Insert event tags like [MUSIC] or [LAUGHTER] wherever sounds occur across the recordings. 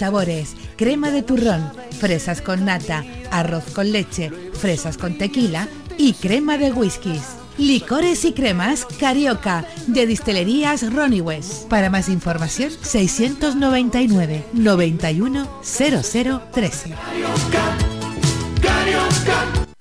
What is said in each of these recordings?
sabores, crema de turrón, fresas con nata, arroz con leche, fresas con tequila y crema de whiskies. Licores y cremas Carioca de Distelerías Ronnie West. Para más información 699 91 0013.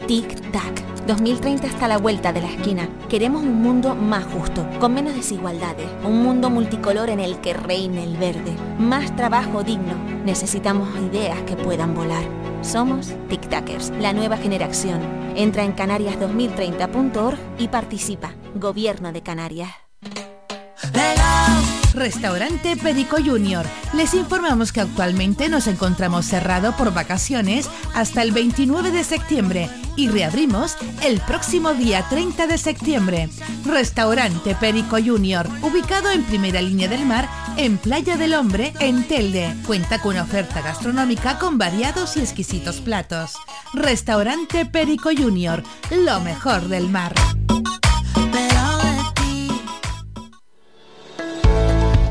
Tic Tac 2030 está a la vuelta de la esquina. Queremos un mundo más justo, con menos desigualdades, un mundo multicolor en el que reine el verde, más trabajo digno. Necesitamos ideas que puedan volar. Somos Tic Tackers, la nueva generación. Entra en canarias2030.org y participa. Gobierno de Canarias. Restaurante Perico Junior. Les informamos que actualmente nos encontramos cerrado por vacaciones hasta el 29 de septiembre y reabrimos el próximo día 30 de septiembre. Restaurante Perico Junior, ubicado en primera línea del mar en Playa del Hombre, en Telde. Cuenta con oferta gastronómica con variados y exquisitos platos. Restaurante Perico Junior, lo mejor del mar.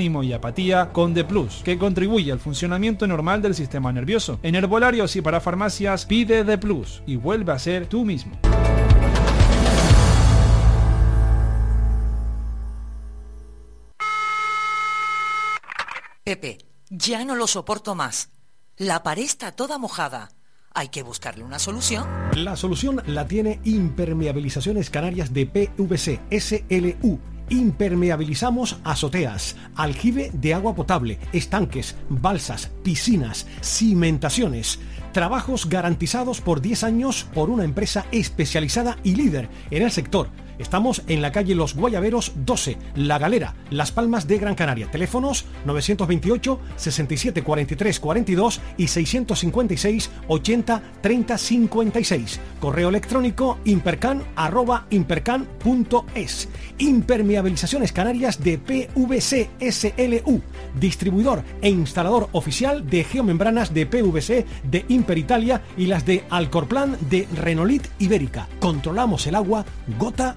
y apatía con The Plus, que contribuye al funcionamiento normal del sistema nervioso. En herbolarios y para farmacias pide The Plus y vuelve a ser tú mismo. Pepe, ya no lo soporto más. La pared está toda mojada. Hay que buscarle una solución. La solución la tiene Impermeabilizaciones Canarias de PVC SLU Impermeabilizamos azoteas, aljibe de agua potable, estanques, balsas, piscinas, cimentaciones. Trabajos garantizados por 10 años por una empresa especializada y líder en el sector Estamos en la calle Los Guayaberos 12, La Galera, Las Palmas de Gran Canaria. Teléfonos 928 67 43 42 y 656 80 30 56. Correo electrónico impercan. Impermeabilizaciones Canarias de PVC SLU. Distribuidor e instalador oficial de geomembranas de PVC de Imper Italia y las de Alcorplan de Renolit Ibérica. Controlamos el agua gota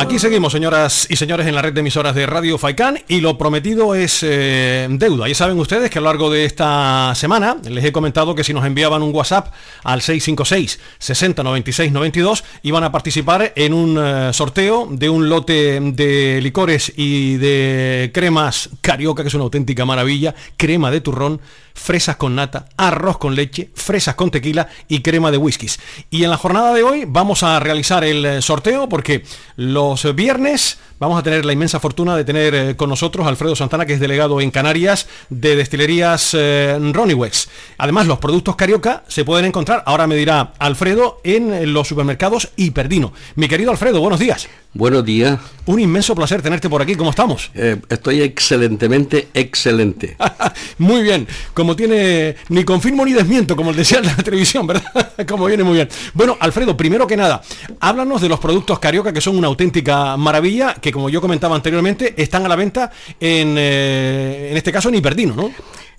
Aquí seguimos, señoras y señores, en la red de emisoras de Radio Faicán y lo prometido es eh, deuda. Ya saben ustedes que a lo largo de esta semana les he comentado que si nos enviaban un WhatsApp al 656 60 96 92 iban a participar en un eh, sorteo de un lote de licores y de cremas carioca, que es una auténtica maravilla, crema de turrón fresas con nata, arroz con leche, fresas con tequila y crema de whiskies. Y en la jornada de hoy vamos a realizar el eh, sorteo porque los viernes vamos a tener la inmensa fortuna de tener eh, con nosotros a Alfredo Santana, que es delegado en Canarias de destilerías eh, Ronnie Wex. Además, los productos carioca se pueden encontrar, ahora me dirá Alfredo, en los supermercados Hiperdino. Mi querido Alfredo, buenos días. Buenos días. Un inmenso placer tenerte por aquí. ¿Cómo estamos? Eh, estoy excelentemente excelente. [LAUGHS] muy bien. Como tiene ni confirmo ni desmiento, como decía en la televisión, ¿verdad? [LAUGHS] como viene muy bien. Bueno, Alfredo, primero que nada, háblanos de los productos Carioca que son una auténtica maravilla, que como yo comentaba anteriormente, están a la venta en, eh, en este caso en Hiperdino, ¿no?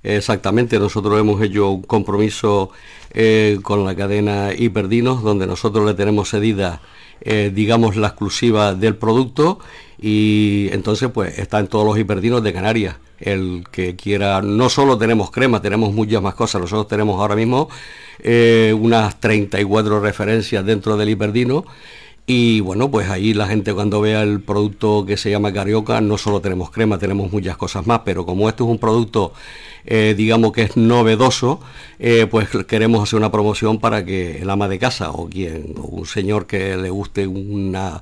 Exactamente, nosotros hemos hecho un compromiso eh, con la cadena Hiperdinos, donde nosotros le tenemos cedida eh, digamos, la exclusiva del producto y entonces pues está en todos los hiperdinos de Canarias. El que quiera, no solo tenemos crema, tenemos muchas más cosas. Nosotros tenemos ahora mismo eh, unas 34 referencias dentro del hiperdino Y bueno, pues ahí la gente cuando vea el producto que se llama Carioca, no solo tenemos crema, tenemos muchas cosas más, pero como esto es un producto, eh, digamos que es novedoso, eh, pues queremos hacer una promoción para que el ama de casa o quien, o un señor que le guste una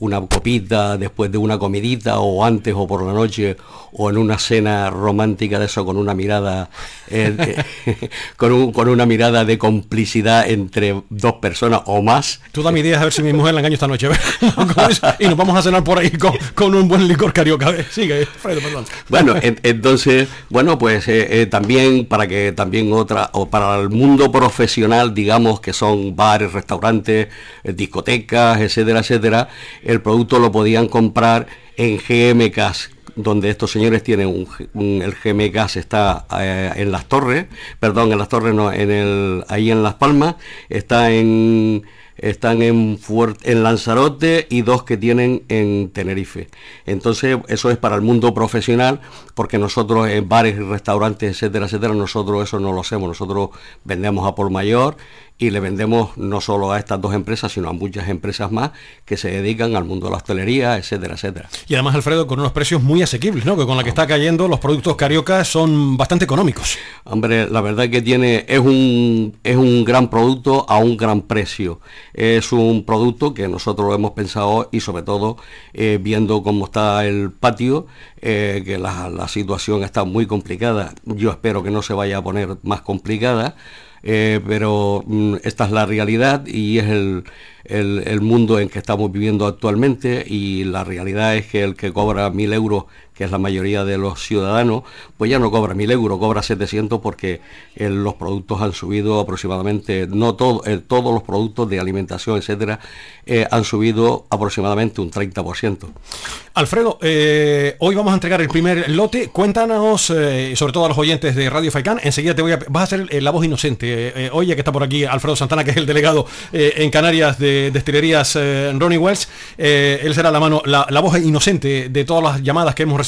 una copita después de una comidita o antes o por la noche o en una cena romántica de eso con una mirada eh, [LAUGHS] con, con, una mirada de complicidad entre dos personas o más. Tú dame ideas a ver si mi mujer la engaño esta noche. [LAUGHS] y nos vamos a cenar por ahí con, un buen licor carioca. Sigue, Fredo, perdón. Bueno, entonces, bueno, pues eh, eh, también para que también otra, o para el mundo profesional, digamos que son bares, restaurantes, discotecas, etcétera, etcétera, el producto lo podían comprar en GMKs donde estos señores tienen un, el GM Gas está eh, en las torres, perdón, en las torres no, en el, ahí en Las Palmas, está en están en, en Lanzarote y dos que tienen en Tenerife. Entonces, eso es para el mundo profesional, porque nosotros en bares y restaurantes, etcétera, etcétera, nosotros eso no lo hacemos. Nosotros vendemos a por mayor y le vendemos no solo a estas dos empresas, sino a muchas empresas más que se dedican al mundo de la hostelería, etcétera, etcétera. Y además, Alfredo, con unos precios muy asequibles, ¿no? Que con la que está cayendo los productos carioca son bastante económicos. Hombre, la verdad que tiene, es un, es un gran producto a un gran precio. Es un producto que nosotros lo hemos pensado y sobre todo eh, viendo cómo está el patio, eh, que la, la situación está muy complicada. Yo espero que no se vaya a poner más complicada eh, pero mm, esta es la realidad y es el, el, mundo en que estamos viviendo actualmente y la realidad es que el que cobra mil euros, que es la mayoría de los ciudadanos, pues ya no cobra mil euros, cobra 700 porque eh, los productos han subido aproximadamente, no todo, eh, todos los productos de alimentación, etcétera, eh, han subido aproximadamente un 30%. Alfredo, hoy vamos a entregar el primer lote. Cuéntanos, sobre todo a los oyentes de Radio Faicán, enseguida te voy a... Vas a ser la voz inocente. oye, que está por aquí Alfredo Santana, que es el delegado en Canarias de de destilerías Ronnie Wells. Él será la mano, la, voz inocente de todas las llamadas que hemos recibido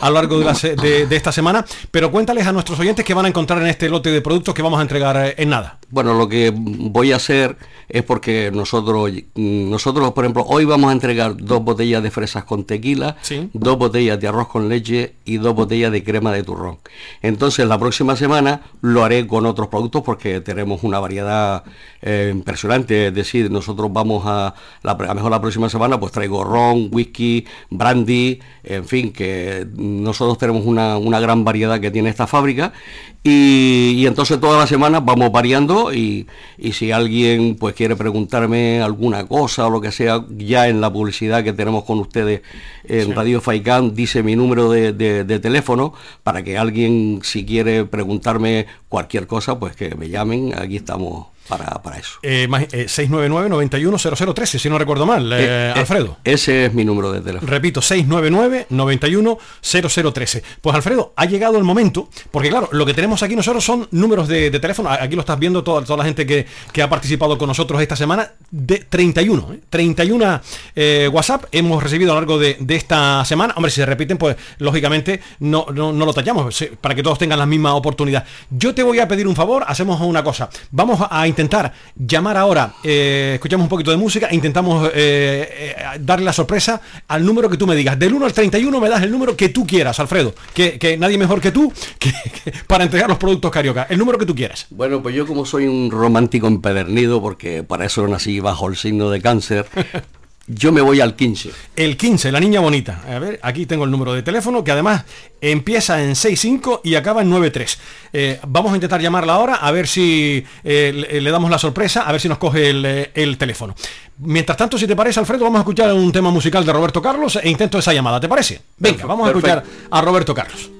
a lo largo de, de, esta semana. Pero cuéntales a nuestros oyentes que van a encontrar en este lote de productos que vamos a entregar eh, en nada. Bueno, lo que voy a hacer es porque nosotros, nosotros por ejemplo, hoy vamos a entregar dos botellas de fresas con tequila, dos botellas de arroz con leche y dos botellas de crema de turrón. Entonces la próxima semana lo haré con otros productos porque tenemos una variedad impresionante. Es decir, nosotros vamos a, la, a mejor la próxima semana, pues traigo ron, whisky, brandy, en fin, que nosotros tenemos una, una gran variedad que tiene esta fábrica y, entonces todas las semanas vamos variando y, si alguien pues quiere preguntarme alguna cosa o lo que sea, ya en la publicidad que tenemos con ustedes en Radio Faicán dice mi número de, de, teléfono para que alguien si quiere preguntarme cualquier cosa, pues que me llamen, aquí estamos para, eso. Eh, 699-910013, eh, si no recuerdo mal, eh, eh, Alfredo. ese es mi número de teléfono. Repito, 699-910013. Pues Alfredo, ha llegado el momento, porque claro, lo que tenemos aquí nosotros son números de, teléfono, aquí lo estás viendo toda, toda la gente que, ha participado con nosotros esta semana, de 31, 31 WhatsApp hemos recibido a lo largo de, esta semana. Hombre, si se repiten, pues lógicamente no, no, no lo tallamos, para que todos tengan la misma oportunidad. Yo te voy a pedir un favor, hacemos una cosa, vamos a intentar intentar llamar ahora, eh, escuchamos un poquito de música, intentamos eh, eh, darle la sorpresa al número que tú me digas. Del 1 al 31 me das el número que tú quieras, Alfredo. Que, nadie mejor que tú [LAUGHS] para entregar los productos carioca. El número que tú quieras. Bueno, pues yo como soy un romántico empedernido, porque para eso nací bajo el signo de cáncer, [LAUGHS] Yo me voy al 15. El 15, la niña bonita. A ver, aquí tengo el número de teléfono que además empieza en 65 y acaba en 93. Eh, vamos a intentar llamarla ahora a ver si eh, le, damos la sorpresa, a ver si nos coge el, eh, el, teléfono. Mientras tanto, si te parece, Alfredo, vamos a escuchar un tema musical de Roberto Carlos e intento esa llamada. ¿Te parece? Venga, vamos a escuchar a Roberto Carlos.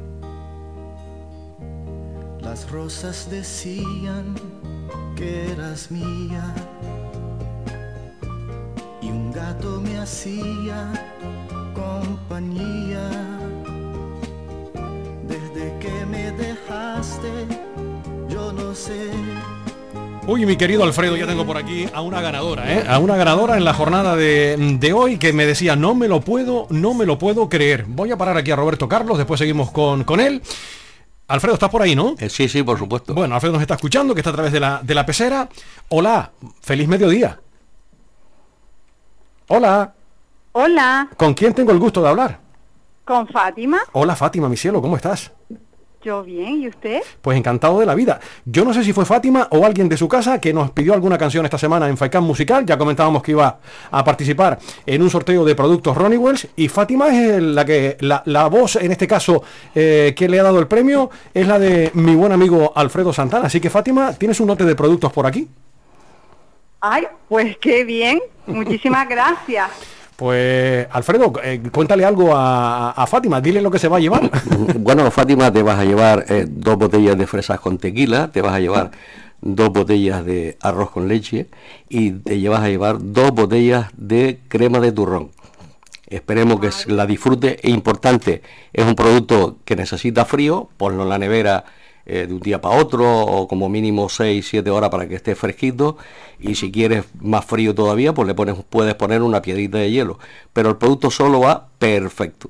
Las rosas decían que eras mía y un gato me hacía compañía. Desde que me dejaste, yo no sé. Uy, mi querido Alfredo, ya tengo por aquí a una ganadora, ¿eh? A una ganadora en la jornada de, de hoy que me decía, no me lo puedo, no me lo puedo creer. Voy a parar aquí a Roberto Carlos, después seguimos con, con él. Alfredo, ¿estás por ahí, no? Eh, sí, sí, por supuesto. Bueno, Alfredo nos está escuchando, que está a través de la, de la pecera. Hola, feliz mediodía. Hola, Hola, ¿con quién tengo el gusto de hablar? con Fátima. Hola Fátima, mi cielo, ¿cómo estás? Yo bien, ¿y usted? Pues encantado de la vida. Yo no sé si fue Fátima o alguien de su casa que nos pidió alguna canción esta semana en Faikán Musical. Ya comentábamos que iba a participar en un sorteo de productos Ronnie Wells. Y Fátima es la que la, la voz, en este caso, eh, que le ha dado el premio, es la de mi buen amigo Alfredo Santana. Así que Fátima, ¿tienes un lote de productos por aquí? Ay, pues qué bien. Muchísimas [LAUGHS] gracias. Pues Alfredo, eh, cuéntale algo a, Fátima, dile lo que se va a llevar. [LAUGHS] Bueno, Fátima, te vas a llevar eh, dos botellas de fresas con tequila, te vas a llevar dos botellas de arroz con leche y te llevas a llevar dos botellas de crema de turrón. Esperemos que la disfrute. Es importante, es un producto que necesita frío, ponlo en la nevera eh, de un día para otro o como mínimo 6, 7 horas para que esté fresquito y si quieres más frío todavía, pues le pones, puedes poner una piedrita de hielo. Pero el producto solo va perfecto.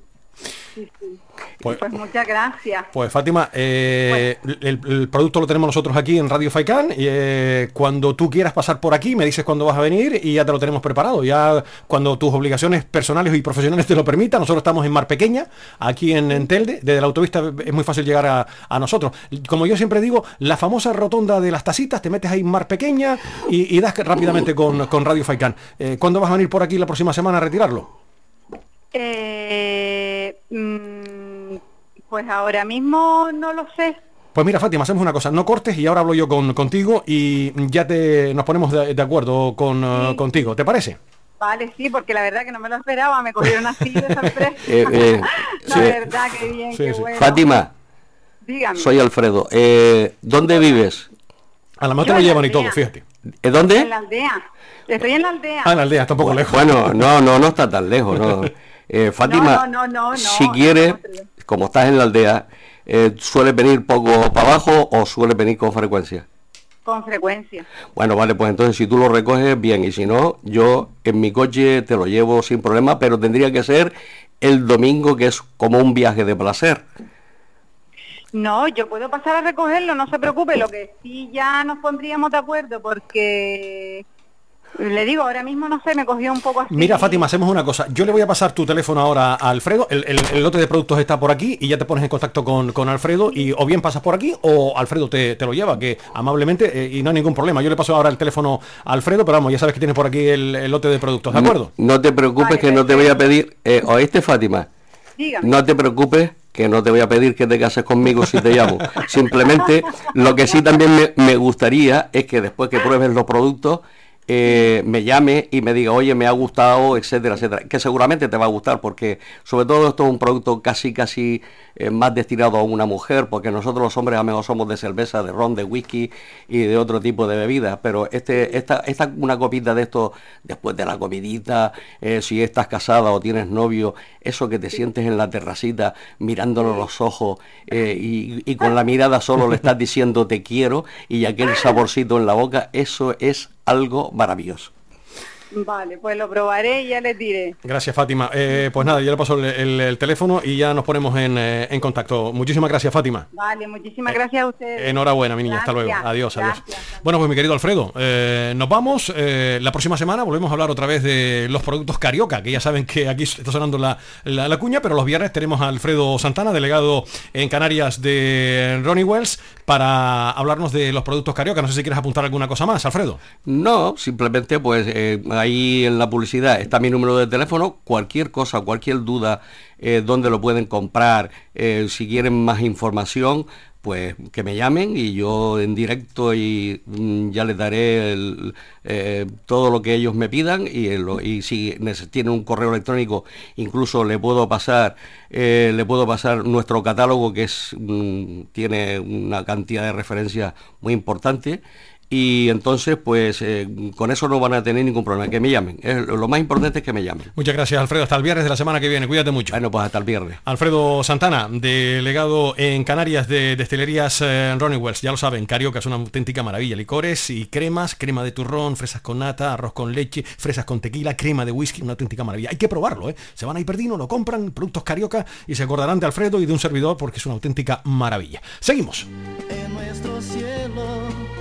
Pues, Pues muchas gracias. Pues Fátima, eh, el, el producto lo tenemos nosotros aquí en Radio Faikán y eh, cuando tú quieras pasar por aquí me dices cuándo vas a venir y ya te lo tenemos preparado. Ya cuando tus obligaciones personales y profesionales te lo permitan, nosotros estamos en Mar Pequeña, aquí en, en Telde, desde la autopista es muy fácil llegar a, a nosotros. Como yo siempre digo, la famosa rotonda de las tacitas, te metes ahí en Mar Pequeña y, y das rápidamente con, con Radio Faikán. Eh, ¿Cuándo vas a venir por aquí la próxima semana a retirarlo? Eh, mm, pues ahora mismo no lo sé. Pues mira, Fátima, hacemos una cosa, no cortes y ahora hablo yo con, contigo y ya te nos ponemos de, de acuerdo con, eh, contigo, ¿te parece? Vale, sí, porque la verdad que no me lo esperaba, me cogieron así de [LAUGHS] sorpresa. Eh, eh, [LAUGHS] la sí. verdad que bien, Sí, qué sí. bueno. Fátima, Dígame. soy Alfredo. Eh, ¿Dónde vives? A la mejor te Yo lo en llevan y todo, fíjate. ¿Eh, En ¿Dónde? la aldea. Estoy en la aldea. Ah, en la aldea, está un poco lejos. Bueno, no, no, no está tan lejos. [LAUGHS] No. Eh, Fátima, No, no, no, no, si quieres, como estás en la aldea, eh, ¿sueles venir poco para abajo o sueles venir con frecuencia? Con frecuencia. Bueno, vale, pues entonces si tú lo recoges, bien, y si no, yo en mi coche te lo llevo sin problema, pero tendría que ser el domingo, que es como un viaje de placer. No, yo puedo pasar a recogerlo, no se preocupe. Lo que sí ya nos pondríamos de acuerdo porque le digo, ahora mismo no sé, me cogió un poco así. Mira, Fátima, hacemos una cosa. Yo le voy a pasar tu teléfono ahora a Alfredo. El, el- el lote de productos está por aquí y ya te pones en contacto con, con Alfredo y o bien pasas por aquí o Alfredo te, te lo lleva, que amablemente eh, y no hay ningún problema. Yo le paso ahora el teléfono a Alfredo, pero vamos, ya sabes que tienes por aquí el, el lote de productos, ¿de acuerdo? No te preocupes Vale, que no te voy a pedir, eh, ¿oíste Fátima? Dígame. No te preocupes que no te voy a pedir que te cases conmigo si te llamo. [LAUGHS] Simplemente lo que sí también me, me gustaría es que después que pruebes los productos eh, me llame y me diga, oye, me ha gustado, etcétera, etcétera. Que seguramente te va a gustar porque sobre todo esto es un producto casi, casi eh, más destinado a una mujer porque nosotros los hombres a mejor somos de cerveza, de ron, de whisky y de otro tipo de bebidas. Pero este, esta, esta una copita de esto después de la comidita, eh, si estás casada o tienes novio, eso que te sientes en la terracita mirándolo a los ojos y, y con la mirada solo le estás diciendo te quiero y aquel saborcito en la boca, eso es algo maravilloso. Vale, pues lo probaré y ya les diré. Gracias, Fátima. Eh, pues nada, yo le paso el, el- el teléfono y ya nos ponemos en, eh, en contacto. Muchísimas gracias, Fátima. Vale, muchísimas gracias a ustedes. Enhorabuena, mi niña. Hasta luego. Gracias, Adiós, adiós. gracias. Bueno, pues mi querido Alfredo, eh, nos vamos. Eh, la próxima semana volvemos a hablar otra vez de los productos carioca, que ya saben que aquí está sonando la, la- la cuña, pero los viernes tenemos a Alfredo Santana, delegado en Canarias de Ronnie Wells, para hablarnos de los productos carioca. No sé si quieres apuntar alguna cosa más, Alfredo. No, simplemente pues eh, ahí en la publicidad está mi número de teléfono, cualquier cosa, cualquier duda, eh, dónde lo pueden comprar, eh, si quieren más información, pues que me llamen y yo en directo y mm, ya les daré eh, todo lo que ellos me pidan y, si tienen un correo electrónico incluso le puedo pasar le puedo pasar nuestro catálogo que es mm, tiene una cantidad de referencias muy importante y entonces pues eh, con eso no van a tener ningún problema, que me llamen. lo más importante es que me llamen. Muchas gracias Alfredo, hasta el viernes de la semana que viene, cuídate mucho. Bueno, pues hasta el viernes. Alfredo Santana, delegado en Canarias de Destilerías eh, Ronnie Wells, ya lo saben, Carioca es una auténtica maravilla, licores y cremas, crema de turrón, fresas con nata, arroz con leche, fresas con tequila, crema de whisky, una auténtica maravilla. Hay que probarlo, ¿eh? Se van a ir perdiendo, lo compran, productos Carioca y se acordarán de Alfredo y de un servidor porque es una auténtica maravilla. Seguimos. En nuestro cielo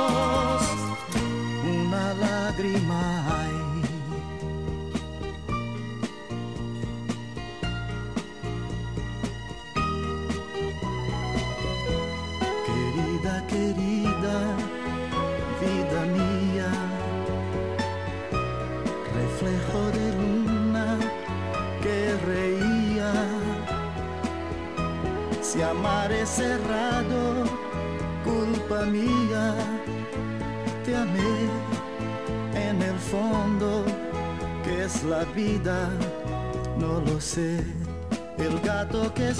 la vida, no lo sé. El gato que